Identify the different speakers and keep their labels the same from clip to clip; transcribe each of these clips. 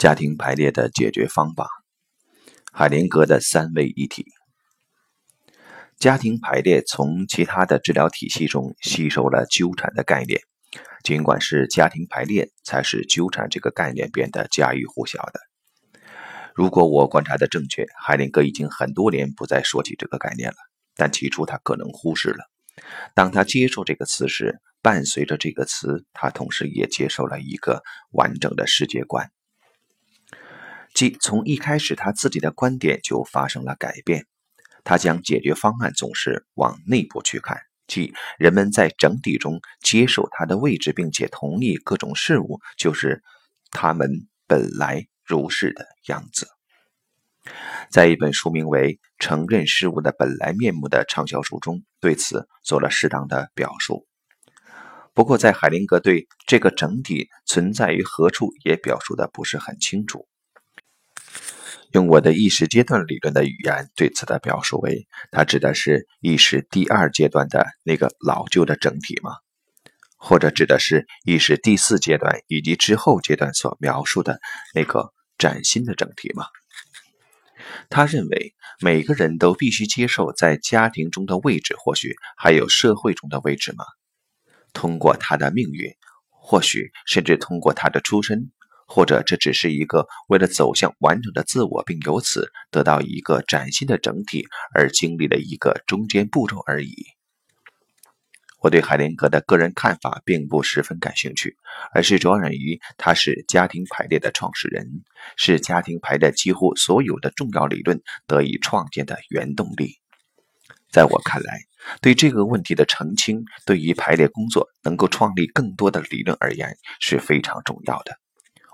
Speaker 1: 家庭排列的解决方法，海灵格的三位一体。家庭排列从其他的治疗体系中吸收了纠缠的概念，尽管是家庭排列才使纠缠这个概念变得家喻户晓的。如果我观察的正确，海灵格已经很多年不再说起这个概念了，但起初他可能忽视了。当他接受这个词时，伴随着这个词，他同时也接受了一个完整的世界观。即从一开始，他自己的观点就发生了改变。他将解决方案总是往内部去看，即人们在整体中接受他的位置，并且同意各种事物就是他们本来如是的样子。在一本书名为《承认事物的本来面目》的畅销书中，对此做了适当的表述。不过，在海灵格对这个整体存在于何处也表述的不是很清楚。用我的意识阶段理论的语言对此的表述为：它指的是意识第二阶段的那个老旧的整体吗？或者指的是意识第四阶段以及之后阶段所描述的那个崭新的整体吗？他认为每个人都必须接受在家庭中的位置，或许还有社会中的位置吗？通过他的命运，或许甚至通过他的出身。或者这只是一个为了走向完整的自我，并由此得到一个崭新的整体而经历的一个中间步骤而已。我对海灵格的个人看法并不十分感兴趣，而是着眼于他是家庭排列的创始人，是家庭排列几乎所有的重要理论得以创建的原动力。在我看来，对这个问题的澄清，对于排列工作能够创立更多的理论而言是非常重要的。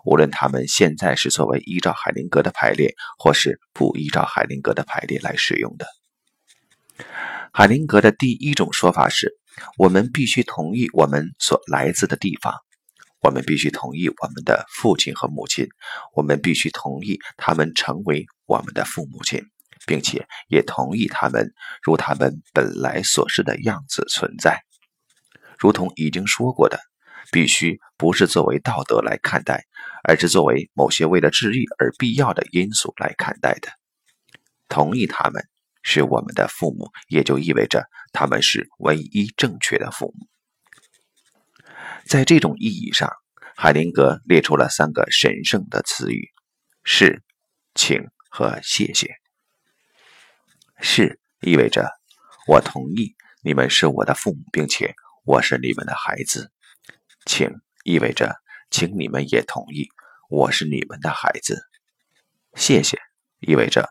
Speaker 1: 无论他们现在是作为依照海灵格的排列，或是不依照海灵格的排列来使用的。海灵格的第一种说法是：我们必须同意我们所来自的地方，我们必须同意我们的父亲和母亲，我们必须同意他们成为我们的父母亲，并且也同意他们如他们本来所示的样子存在，如同已经说过的。必须不是作为道德来看待，而是作为某些为了治愈而必要的因素来看待的。同意他们是我们的父母，也就意味着他们是唯一正确的父母。在这种意义上，海灵格列出了三个神圣的词语：是、请和谢谢。是意味着我同意你们是我的父母，并且我是你们的孩子。请意味着，请你们也同意，我是你们的孩子。谢谢意味着，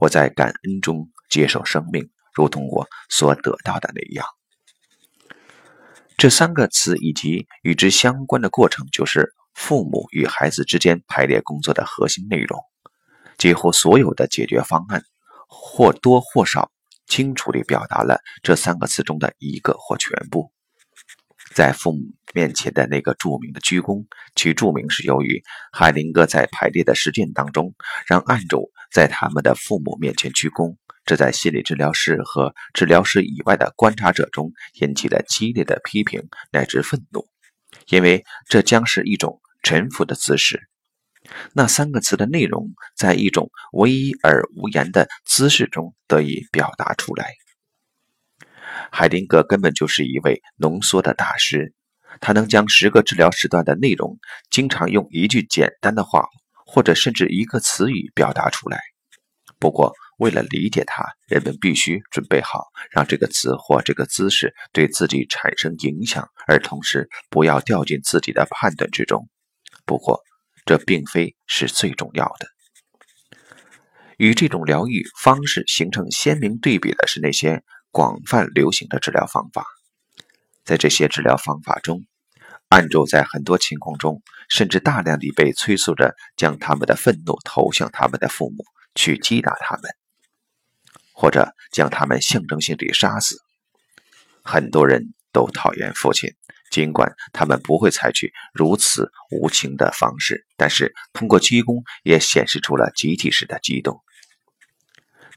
Speaker 1: 我在感恩中接受生命，如同我所得到的那样。这三个词以及与之相关的过程，就是父母与孩子之间排列工作的核心内容。几乎所有的解决方案，或多或少清楚地表达了这三个词中的一个或全部。在父母面前的那个著名的鞠躬，其著名是由于海灵格在排列的实践当中，让案主在他们的父母面前鞠躬，这在心理治疗师和治疗师以外的观察者中引起了激烈的批评乃至愤怒，因为这将是一种臣服的姿势。那三个词的内容，在一种唯一而无言的姿势中得以表达出来。海灵格根本就是一位浓缩的大师，他能将十个治疗时段的内容，经常用一句简单的话，或者甚至一个词语表达出来。不过，为了理解他，人们必须准备好让这个词或这个姿势对自己产生影响，而同时不要掉进自己的判断之中。不过，这并非是最重要的。与这种疗愈方式形成鲜明对比的是那些。广泛流行的治疗方法，在这些治疗方法中，案主在很多情况中，甚至大量地被催促着将他们的愤怒投向他们的父母，去击打他们，或者将他们象征性地杀死。很多人都讨厌父亲，尽管他们不会采取如此无情的方式，但是通过鞠躬也显示出了集体式的激动。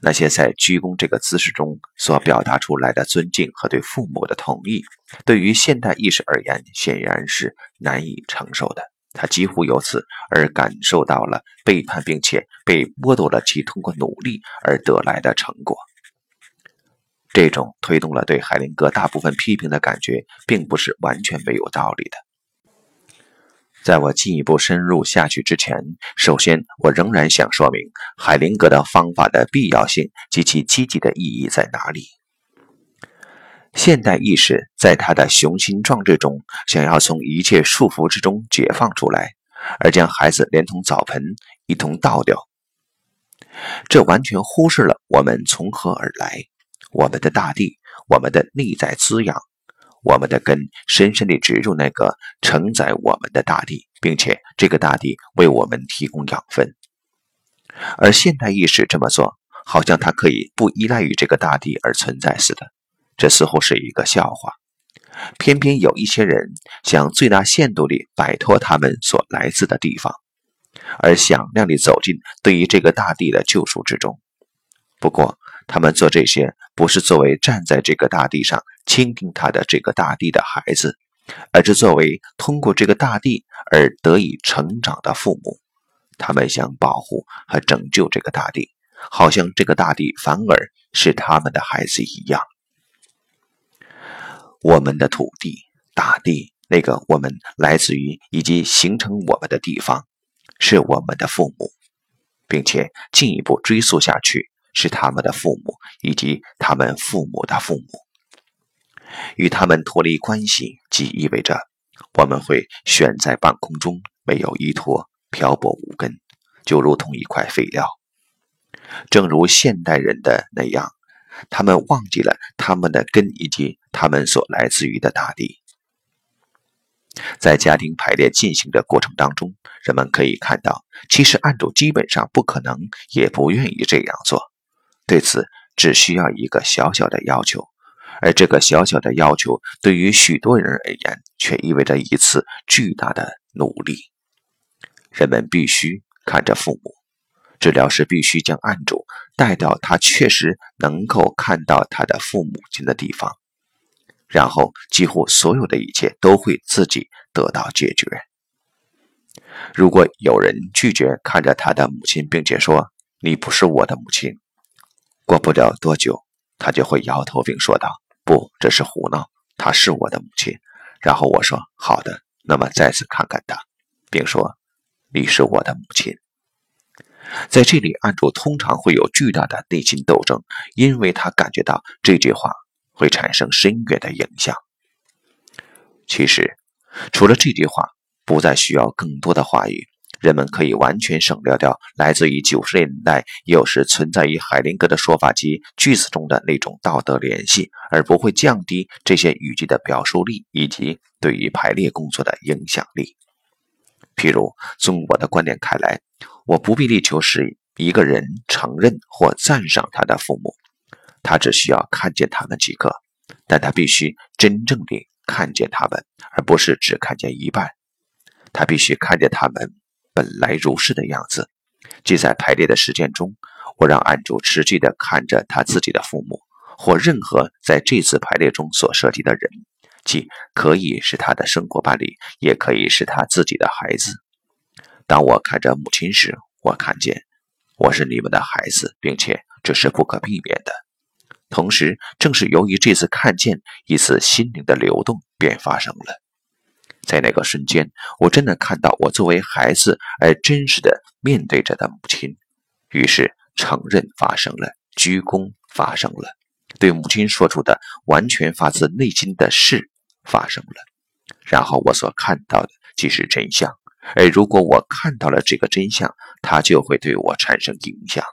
Speaker 1: 那些在鞠躬这个姿势中所表达出来的尊敬和对父母的同意，对于现代意识而言，显然是难以承受的。他几乎由此而感受到了背叛，并且被剥夺了其通过努力而得来的成果。这种推动了对海灵格大部分批评的感觉，并不是完全没有道理的。在我进一步深入下去之前，首先我仍然想说明海灵格的方法的必要性及其积极的意义在哪里。现代意识在他的雄心壮志中，想要从一切束缚之中解放出来，而将孩子连同澡盆一同倒掉。这完全忽视了我们从何而来，我们的大地，我们的内在滋养，我们的根深深地植入那个承载我们的大地，并且这个大地为我们提供养分。而现代意识这么做，好像它可以不依赖于这个大地而存在似的。这似乎是一个笑话，偏偏有一些人想最大限度地摆脱他们所来自的地方，而响亮地走进对于这个大地的救赎之中。不过，他们做这些不是作为站在这个大地上倾听他的这个大地的孩子，而是作为通过这个大地而得以成长的父母。他们想保护和拯救这个大地，好像这个大地反而是他们的孩子一样。我们的土地、大地，那个我们来自于以及形成我们的地方，是我们的父母，并且进一步追溯下去，是他们的父母以及他们父母的父母。与他们脱离关系，即意味着我们会悬在半空中，没有依托，漂泊无根，就如同一块废料。正如现代人的那样。他们忘记了他们的根以及他们所来自于的大地。在家庭排列进行的过程当中，人们可以看到，其实案主基本上不可能也不愿意这样做。对此，只需要一个小小的要求，而这个小小的要求对于许多人而言，却意味着一次巨大的努力。人们必须看着父母。治疗师必须将案主带到他确实能够看到他的父母亲的地方，然后几乎所有的一切都会自己得到解决。如果有人拒绝看着他的母亲，并且说“你不是我的母亲”，过不了多久，他就会摇头并说道：“不，这是胡闹，她是我的母亲。”然后我说：“好的，那么再次看看他，并说你是我的母亲。”在这里，案主通常会有巨大的内心斗争，因为他感觉到这句话会产生深远的影响。其实，除了这句话，不再需要更多的话语，人们可以完全省略掉来自于九十年代有时存在于海灵格的说法及句子中的那种道德联系，而不会降低这些语句的表述力以及对于排列工作的影响力。譬如，从我的观点看来。我不必力求使一个人承认或赞赏他的父母，他只需要看见他们即可。但他必须真正地看见他们，而不是只看见一半。他必须看见他们本来如是的样子。即在排列的实践中，我让案主持续地看着他自己的父母，或任何在这次排列中所涉及的人，即可以是他的生活伴侣，也可以是他自己的孩子。当我看着母亲时，我看见我是你们的孩子，并且这是不可避免的。同时，正是由于这次看见，一次心灵的流动便发生了。在那个瞬间，我真的看到我作为孩子而真实的面对着的母亲。于是，承认发生了，鞠躬发生了，对母亲说出的完全发自内心的事发生了。然后，我所看到的即是真相。而如果我看到了这个真相，它就会对我产生影响。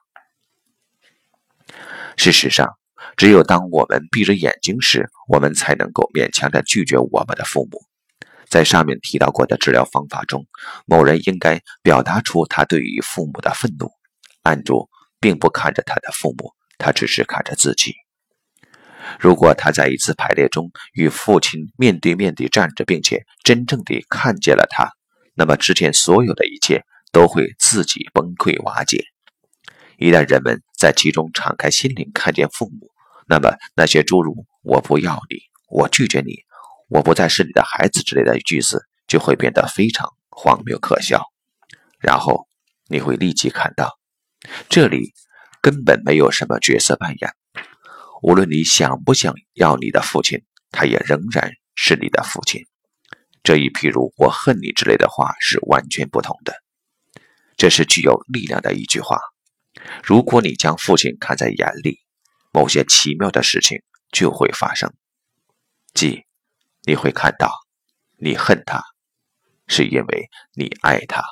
Speaker 1: 事实上，只有当我们闭着眼睛时，我们才能够勉强的拒绝我们的父母。在上面提到过的治疗方法中，某人应该表达出他对于父母的愤怒。案主并不看着他的父母，他只是看着自己。如果他在一次排列中与父亲面对面地站着，并且真正地看见了他。那么之前所有的一切都会自己崩溃瓦解。一旦人们在其中敞开心灵，看见父母，那么那些诸如“我不要你”“我拒绝你”“我不再是你的孩子”之类的句子就会变得非常荒谬可笑。然后你会立即看到，这里根本没有什么角色扮演。无论你想不想要你的父亲，他也仍然是你的父亲。这一譬如“我恨你”之类的话是完全不同的。这是具有力量的一句话。如果你将父亲看在眼里，某些奇妙的事情就会发生。即，你会看到，你恨他，是因为你爱他。